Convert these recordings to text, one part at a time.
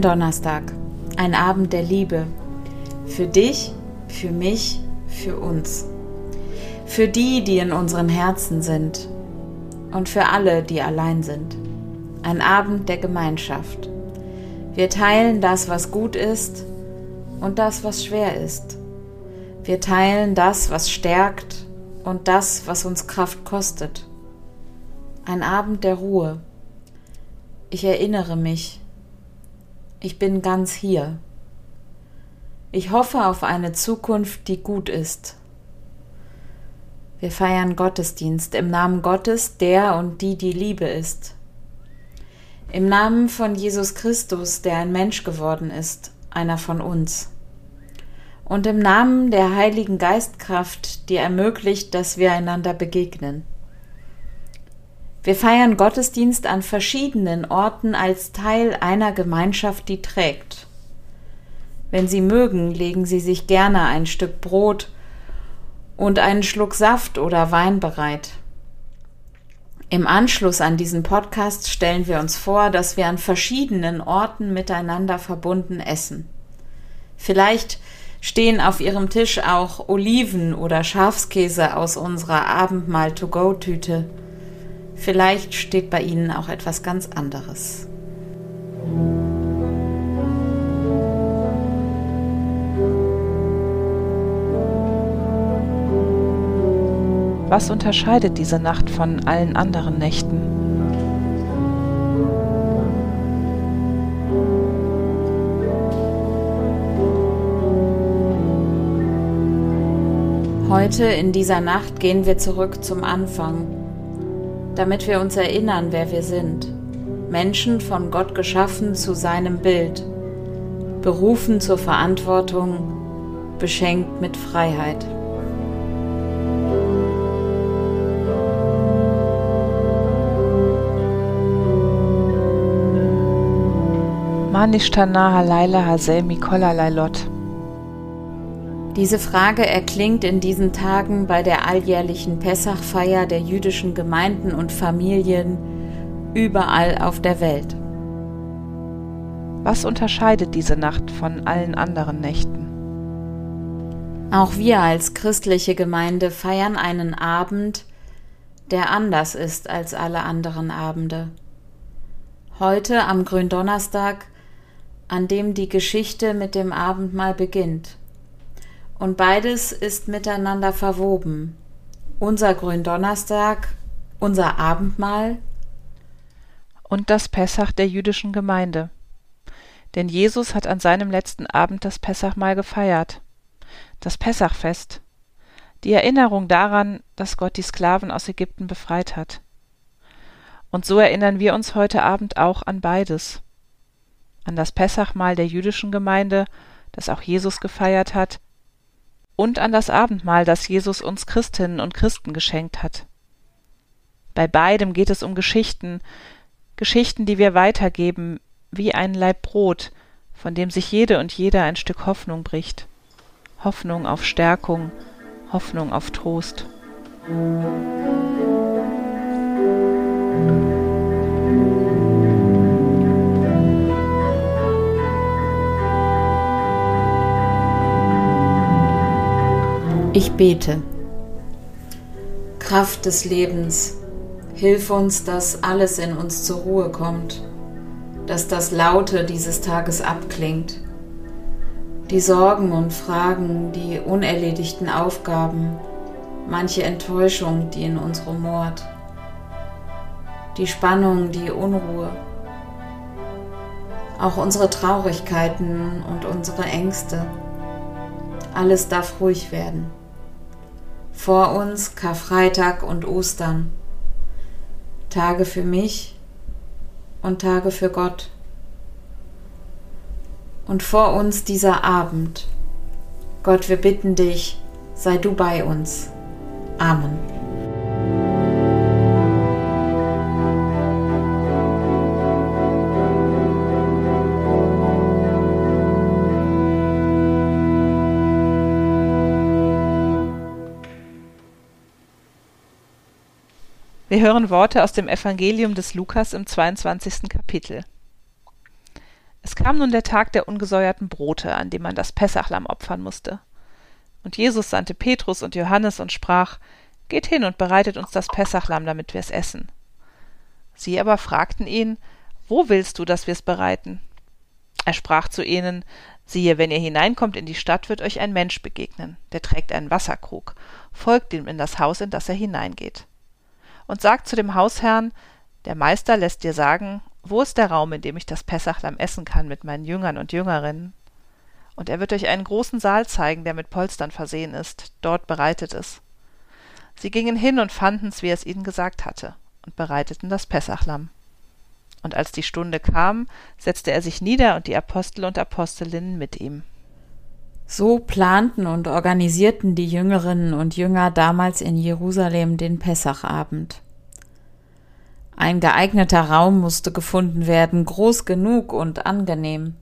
Gründonnerstag, ein Abend der Liebe. Für dich, für mich, für uns. Für die, die in unseren Herzen sind und für alle, die allein sind. Ein Abend der Gemeinschaft. Wir teilen das, was gut ist und das, was schwer ist. Wir teilen das, was stärkt und das, was uns Kraft kostet. Ein Abend der Ruhe. Ich erinnere mich. Ich bin ganz hier. Ich hoffe auf eine Zukunft, die gut ist. Wir feiern Gottesdienst im Namen Gottes, der und die die Liebe ist. Im Namen von Jesus Christus, der ein Mensch geworden ist, einer von uns. Und im Namen der Heiligen Geistkraft, die ermöglicht, dass wir einander begegnen. Wir feiern Gottesdienst an verschiedenen Orten als Teil einer Gemeinschaft, die trägt. Wenn Sie mögen, legen Sie sich gerne ein Stück Brot und einen Schluck Saft oder Wein bereit. Im Anschluss an diesen Podcast stellen wir uns vor, dass wir an verschiedenen Orten miteinander verbunden essen. Vielleicht stehen auf Ihrem Tisch auch Oliven oder Schafskäse aus unserer Abendmahl-to-go-Tüte. Vielleicht steht bei Ihnen auch etwas ganz anderes. Was unterscheidet diese Nacht von allen anderen Nächten? Heute in dieser Nacht gehen wir zurück zum Anfang, damit wir uns erinnern, wer wir sind. Menschen von Gott geschaffen zu seinem Bild, berufen zur Verantwortung, beschenkt mit Freiheit. Manishtana Laila Hasel Mikola Lailot. Diese Frage erklingt in diesen Tagen bei der alljährlichen Pessachfeier der jüdischen Gemeinden und Familien überall auf der Welt. Was unterscheidet diese Nacht von allen anderen Nächten? Auch wir als christliche Gemeinde feiern einen Abend, der anders ist als alle anderen Abende. Heute am Gründonnerstag an dem die Geschichte mit dem Abendmahl beginnt. Und beides ist miteinander verwoben. Unser Gründonnerstag, unser Abendmahl und das Pessach der jüdischen Gemeinde. Denn Jesus hat an seinem letzten Abend das Pessachmahl gefeiert. Das Pessachfest. Die Erinnerung daran, dass Gott die Sklaven aus Ägypten befreit hat. Und so erinnern wir uns heute Abend auch an beides an das Pessachmahl der jüdischen Gemeinde, das auch Jesus gefeiert hat, und an das Abendmahl, das Jesus uns Christinnen und Christen geschenkt hat. Bei beidem geht es um Geschichten, Geschichten, die wir weitergeben, wie ein Leib Brot, von dem sich jede und jeder ein Stück Hoffnung bricht. Hoffnung auf Stärkung, Hoffnung auf Trost. Ich bete. Kraft des Lebens, hilf uns, dass alles in uns zur Ruhe kommt, dass das Laute dieses Tages abklingt. Die Sorgen und Fragen, die unerledigten Aufgaben, manche Enttäuschung, die in uns rumort, die Spannung, die Unruhe, auch unsere Traurigkeiten und unsere Ängste. Alles darf ruhig werden. Vor uns Karfreitag und Ostern. Tage für mich und Tage für Gott. Und vor uns dieser Abend. Gott, wir bitten dich, sei du bei uns. Amen. Wir hören Worte aus dem Evangelium des Lukas im 22. Kapitel. Es kam nun der Tag der ungesäuerten Brote, an dem man das Pessachlamm opfern musste. Und Jesus sandte Petrus und Johannes und sprach, Geht hin und bereitet uns das Pessachlamm, damit wir es essen. Sie aber fragten ihn, Wo willst du, dass wir es bereiten? Er sprach zu ihnen, Siehe, wenn ihr hineinkommt in die Stadt, wird euch ein Mensch begegnen, der trägt einen Wasserkrug, folgt ihm in das Haus, in das er hineingeht. Und sagt zu dem Hausherrn, der Meister lässt dir sagen, wo ist der Raum, in dem ich das Pessachlamm essen kann mit meinen Jüngern und Jüngerinnen? Und er wird euch einen großen Saal zeigen, der mit Polstern versehen ist, dort bereitet es. Sie gingen hin und fanden's, wie er es ihnen gesagt hatte, und bereiteten das Pessachlamm. Und als die Stunde kam, setzte er sich nieder und die Apostel und Apostelinnen mit ihm. So planten und organisierten die Jüngerinnen und Jünger damals in Jerusalem den Pessachabend. Ein geeigneter Raum musste gefunden werden, groß genug und angenehm.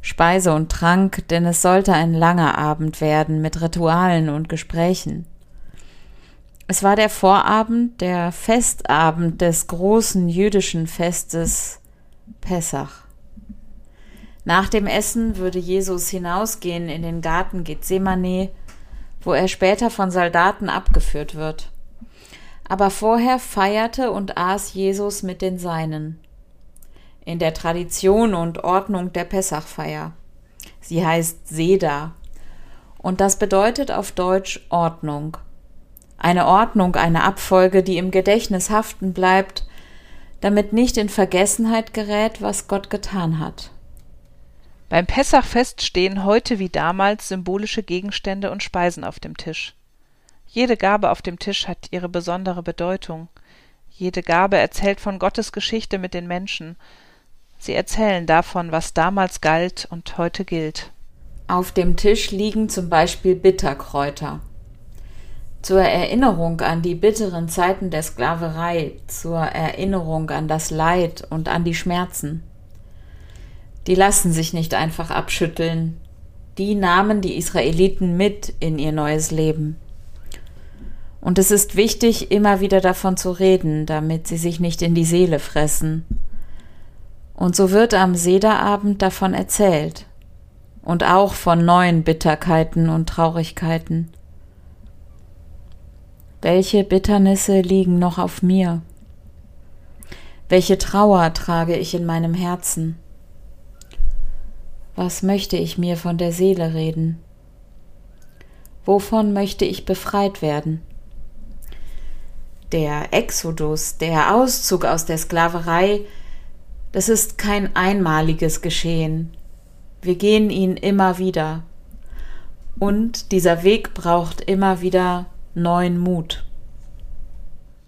Speise und Trank, denn es sollte ein langer Abend werden mit Ritualen und Gesprächen. Es war der Vorabend, der Festabend des großen jüdischen Festes Pessach. Nach dem Essen würde Jesus hinausgehen in den Garten Gethsemane, wo er später von Soldaten abgeführt wird. Aber vorher feierte und aß Jesus mit den Seinen. In der Tradition und Ordnung der Pessachfeier. Sie heißt Seda. Und das bedeutet auf Deutsch Ordnung. Eine Ordnung, eine Abfolge, die im Gedächtnis haften bleibt, damit nicht in Vergessenheit gerät, was Gott getan hat. Beim Pessachfest stehen heute wie damals symbolische Gegenstände und Speisen auf dem Tisch. Jede Gabe auf dem Tisch hat ihre besondere Bedeutung. Jede Gabe erzählt von Gottes Geschichte mit den Menschen. Sie erzählen davon, was damals galt und heute gilt. Auf dem Tisch liegen zum Beispiel Bitterkräuter, zur Erinnerung an die bitteren Zeiten der Sklaverei, zur Erinnerung an das Leid und an die Schmerzen. Die lassen sich nicht einfach abschütteln, die nahmen die Israeliten mit in ihr neues Leben. Und es ist wichtig, immer wieder davon zu reden, damit sie sich nicht in die Seele fressen. Und so wird am Sederabend davon erzählt und auch von neuen Bitterkeiten und Traurigkeiten. Welche Bitternisse liegen noch auf mir? Welche Trauer trage ich in meinem Herzen? Was möchte ich mir von der Seele reden? Wovon möchte ich befreit werden? Der Exodus, der Auszug aus der Sklaverei, das ist kein einmaliges Geschehen. Wir gehen ihn immer wieder. Und dieser Weg braucht immer wieder neuen Mut.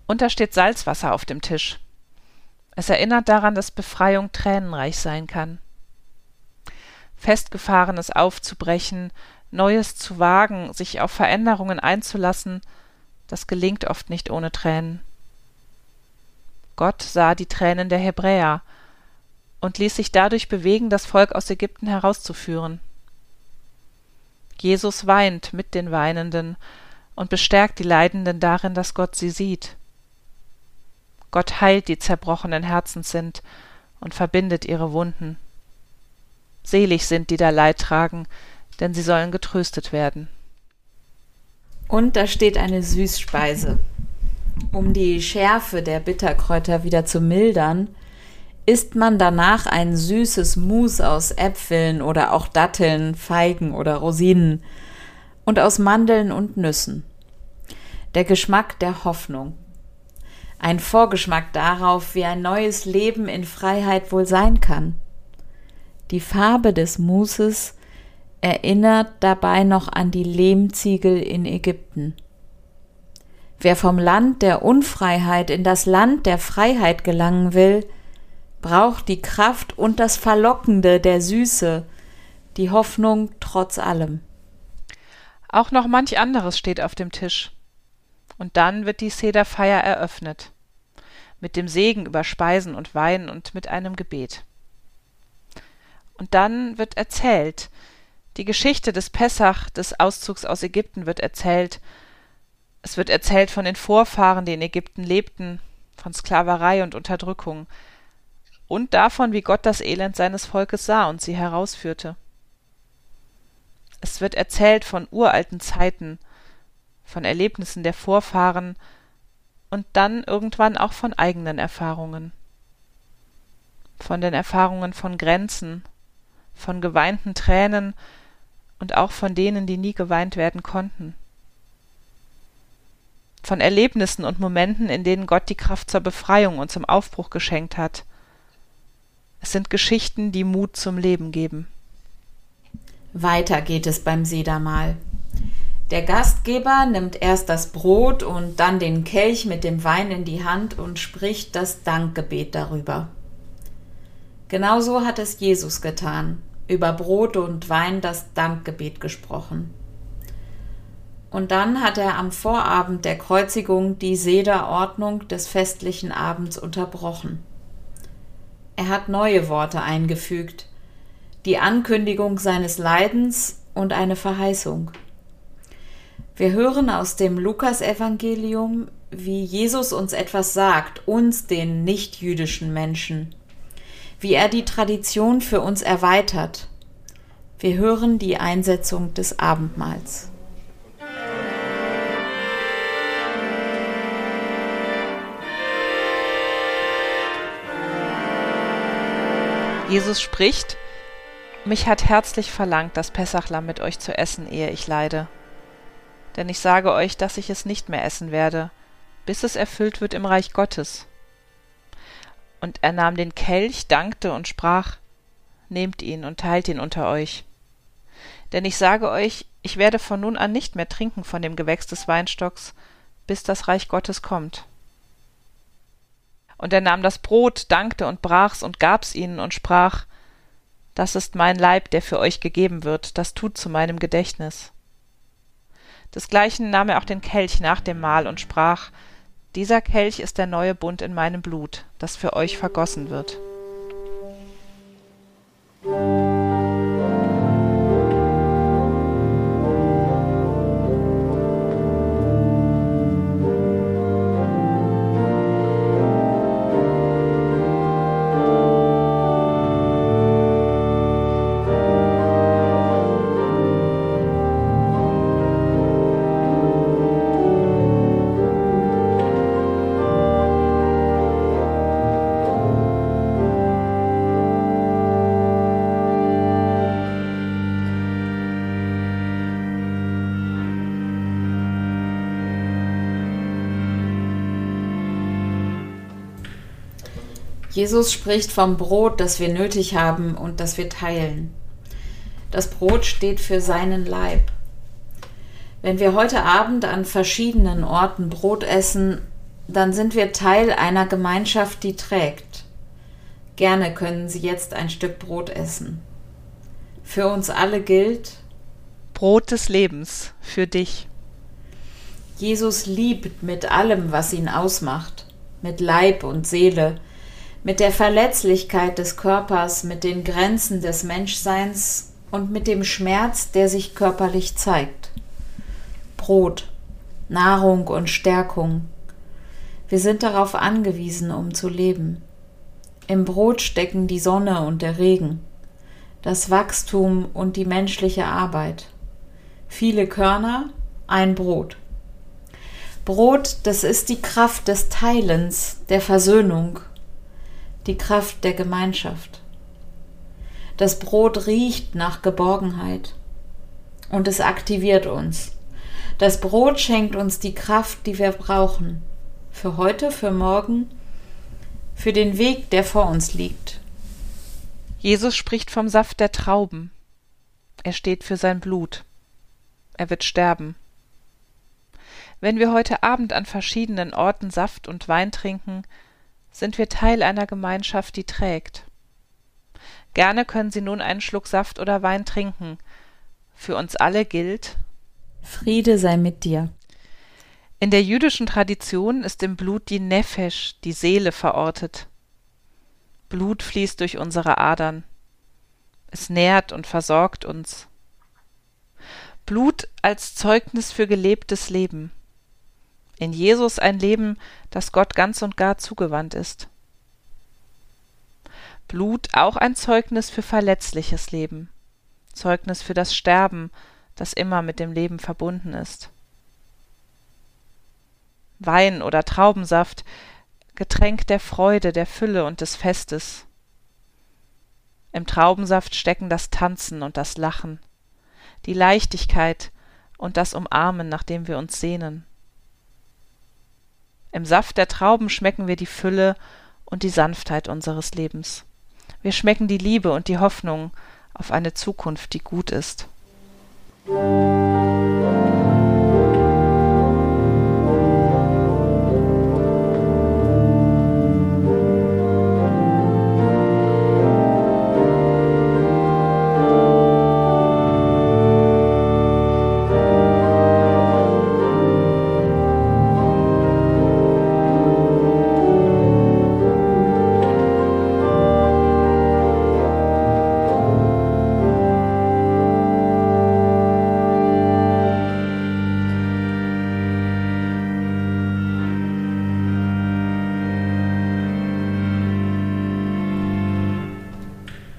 Und da steht Salzwasser auf dem Tisch. Es erinnert daran, dass Befreiung tränenreich sein kann. Festgefahrenes aufzubrechen, Neues zu wagen, sich auf Veränderungen einzulassen, das gelingt oft nicht ohne Tränen. Gott sah die Tränen der Hebräer und ließ sich dadurch bewegen, das Volk aus Ägypten herauszuführen. Jesus weint mit den Weinenden und bestärkt die Leidenden darin, dass Gott sie sieht. Gott heilt die zerbrochenen Herzens sind und verbindet ihre Wunden. Selig sind, die da Leid tragen, denn sie sollen getröstet werden. Und da steht eine Süßspeise. Um die Schärfe der Bitterkräuter wieder zu mildern, isst man danach ein süßes Mus aus Äpfeln oder auch Datteln, Feigen oder Rosinen und aus Mandeln und Nüssen. Der Geschmack der Hoffnung. Ein Vorgeschmack darauf, wie ein neues Leben in Freiheit wohl sein kann. Die Farbe des Muses erinnert dabei noch an die Lehmziegel in Ägypten. Wer vom Land der Unfreiheit in das Land der Freiheit gelangen will, braucht die Kraft und das Verlockende der Süße, die Hoffnung trotz allem. Auch noch manch anderes steht auf dem Tisch. Und dann wird die Sederfeier eröffnet. Mit dem Segen über Speisen und Wein und mit einem Gebet. Und dann wird erzählt. Die Geschichte des Pessach, des Auszugs aus Ägypten wird erzählt. Es wird erzählt von den Vorfahren, die in Ägypten lebten, von Sklaverei und Unterdrückung. und davon, wie Gott das Elend seines Volkes sah und sie herausführte. Es wird erzählt von uralten Zeiten, von Erlebnissen der Vorfahren und dann irgendwann auch von eigenen Erfahrungen. Von den Erfahrungen von Grenzen, von geweinten Tränen und auch von denen, die nie geweint werden konnten. Von Erlebnissen und Momenten, in denen Gott die Kraft zur Befreiung und zum Aufbruch geschenkt hat. Es sind Geschichten, die Mut zum Leben geben. Weiter geht es beim Sedermahl. Der Gastgeber nimmt erst das Brot und dann den Kelch mit dem Wein in die Hand und spricht das Dankgebet darüber. Genauso hat es Jesus getan, über Brot und Wein das Dankgebet gesprochen. Und dann hat er am Vorabend der Kreuzigung die Sederordnung des festlichen Abends unterbrochen. Er hat neue Worte eingefügt, die Ankündigung seines Leidens und eine Verheißung. Wir hören aus dem Lukasevangelium, wie Jesus uns etwas sagt, uns den nichtjüdischen Menschen, wie er die Tradition für uns erweitert. Wir hören die Einsetzung des Abendmahls. Jesus spricht, mich hat herzlich verlangt, das Pessachlamm mit euch zu essen, ehe ich leide denn ich sage euch, dass ich es nicht mehr essen werde, bis es erfüllt wird im Reich Gottes. Und er nahm den Kelch, dankte und sprach, Nehmt ihn und teilt ihn unter euch. Denn ich sage euch, ich werde von nun an nicht mehr trinken von dem Gewächs des Weinstocks, bis das Reich Gottes kommt. Und er nahm das Brot, dankte und brach's und gab's ihnen und sprach, Das ist mein Leib, der für euch gegeben wird, das tut zu meinem Gedächtnis. Desgleichen nahm er auch den Kelch nach dem Mahl und sprach, Dieser Kelch ist der neue Bund in meinem Blut, das für euch vergossen wird. Jesus spricht vom Brot, das wir nötig haben und das wir teilen. Das Brot steht für seinen Leib. Wenn wir heute Abend an verschiedenen Orten Brot essen, dann sind wir Teil einer Gemeinschaft, die trägt. Gerne können Sie jetzt ein Stück Brot essen. Für uns alle gilt Brot des Lebens für dich. Jesus liebt mit allem, was ihn ausmacht, mit Leib und Seele, mit der Verletzlichkeit des Körpers, mit den Grenzen des Menschseins und mit dem Schmerz, der sich körperlich zeigt. Brot, Nahrung und Stärkung. Wir sind darauf angewiesen, um zu leben. Im Brot stecken die Sonne und der Regen, das Wachstum und die menschliche Arbeit. Viele Körner, ein Brot. Brot, das ist die Kraft des Teilens, der Versöhnung, die Kraft der Gemeinschaft. Das Brot riecht nach Geborgenheit und es aktiviert uns. Das Brot schenkt uns die Kraft, die wir brauchen. Für heute, für morgen, für den Weg, der vor uns liegt. Jesus spricht vom Saft der Trauben. Er steht für sein Blut. Er wird sterben. Wenn wir heute Abend an verschiedenen Orten Saft und Wein trinken, sind wir Teil einer Gemeinschaft, die trägt. Gerne können Sie nun einen Schluck Saft oder Wein trinken. Für uns alle gilt Friede sei mit dir. In der jüdischen Tradition ist im Blut die Nefesh, die Seele, verortet. Blut fließt durch unsere Adern. Es nährt und versorgt uns. Blut als Zeugnis für gelebtes Leben in Jesus ein Leben, das Gott ganz und gar zugewandt ist. Blut auch ein Zeugnis für verletzliches Leben, Zeugnis für das Sterben, das immer mit dem Leben verbunden ist. Wein oder Traubensaft, Getränk der Freude, der Fülle und des Festes. Im Traubensaft stecken das Tanzen und das Lachen, die Leichtigkeit und das Umarmen, nach dem wir uns sehnen. Im Saft der Trauben schmecken wir die Fülle und die Sanftheit unseres Lebens. Wir schmecken die Liebe und die Hoffnung auf eine Zukunft, die gut ist.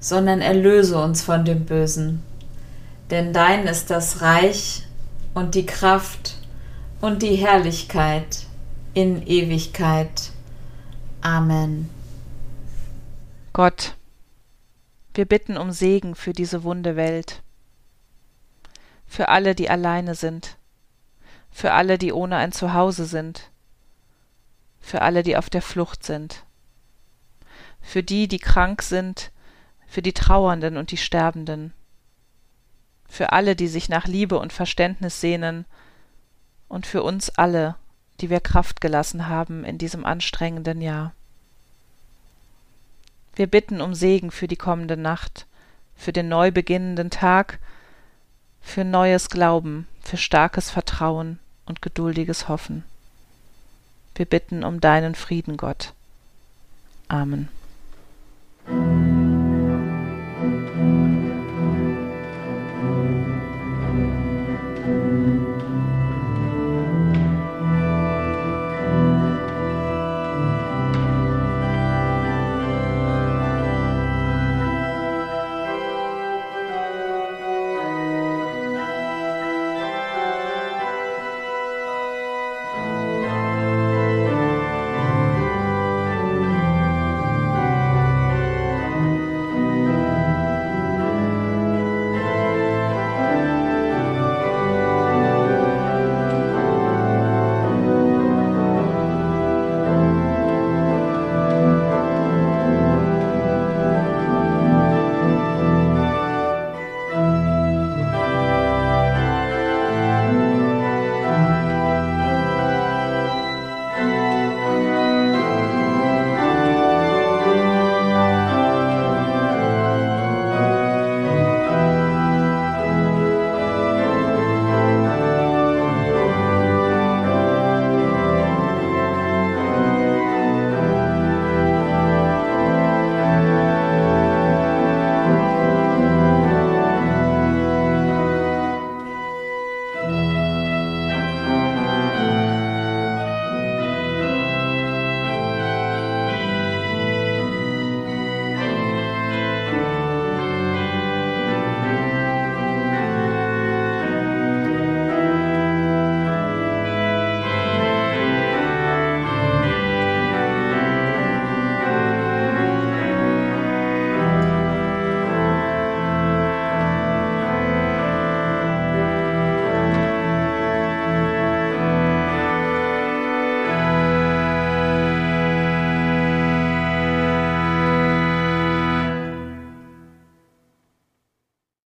sondern erlöse uns von dem Bösen. Denn dein ist das Reich und die Kraft und die Herrlichkeit in Ewigkeit. Amen. Gott, wir bitten um Segen für diese wunde Welt, für alle, die alleine sind, für alle, die ohne ein Zuhause sind, für alle, die auf der Flucht sind, für die, die krank sind, für die Trauernden und die Sterbenden, für alle, die sich nach Liebe und Verständnis sehnen, und für uns alle, die wir Kraft gelassen haben in diesem anstrengenden Jahr. Wir bitten um Segen für die kommende Nacht, für den neu beginnenden Tag, für neues Glauben, für starkes Vertrauen und geduldiges Hoffen. Wir bitten um deinen Frieden, Gott. Amen.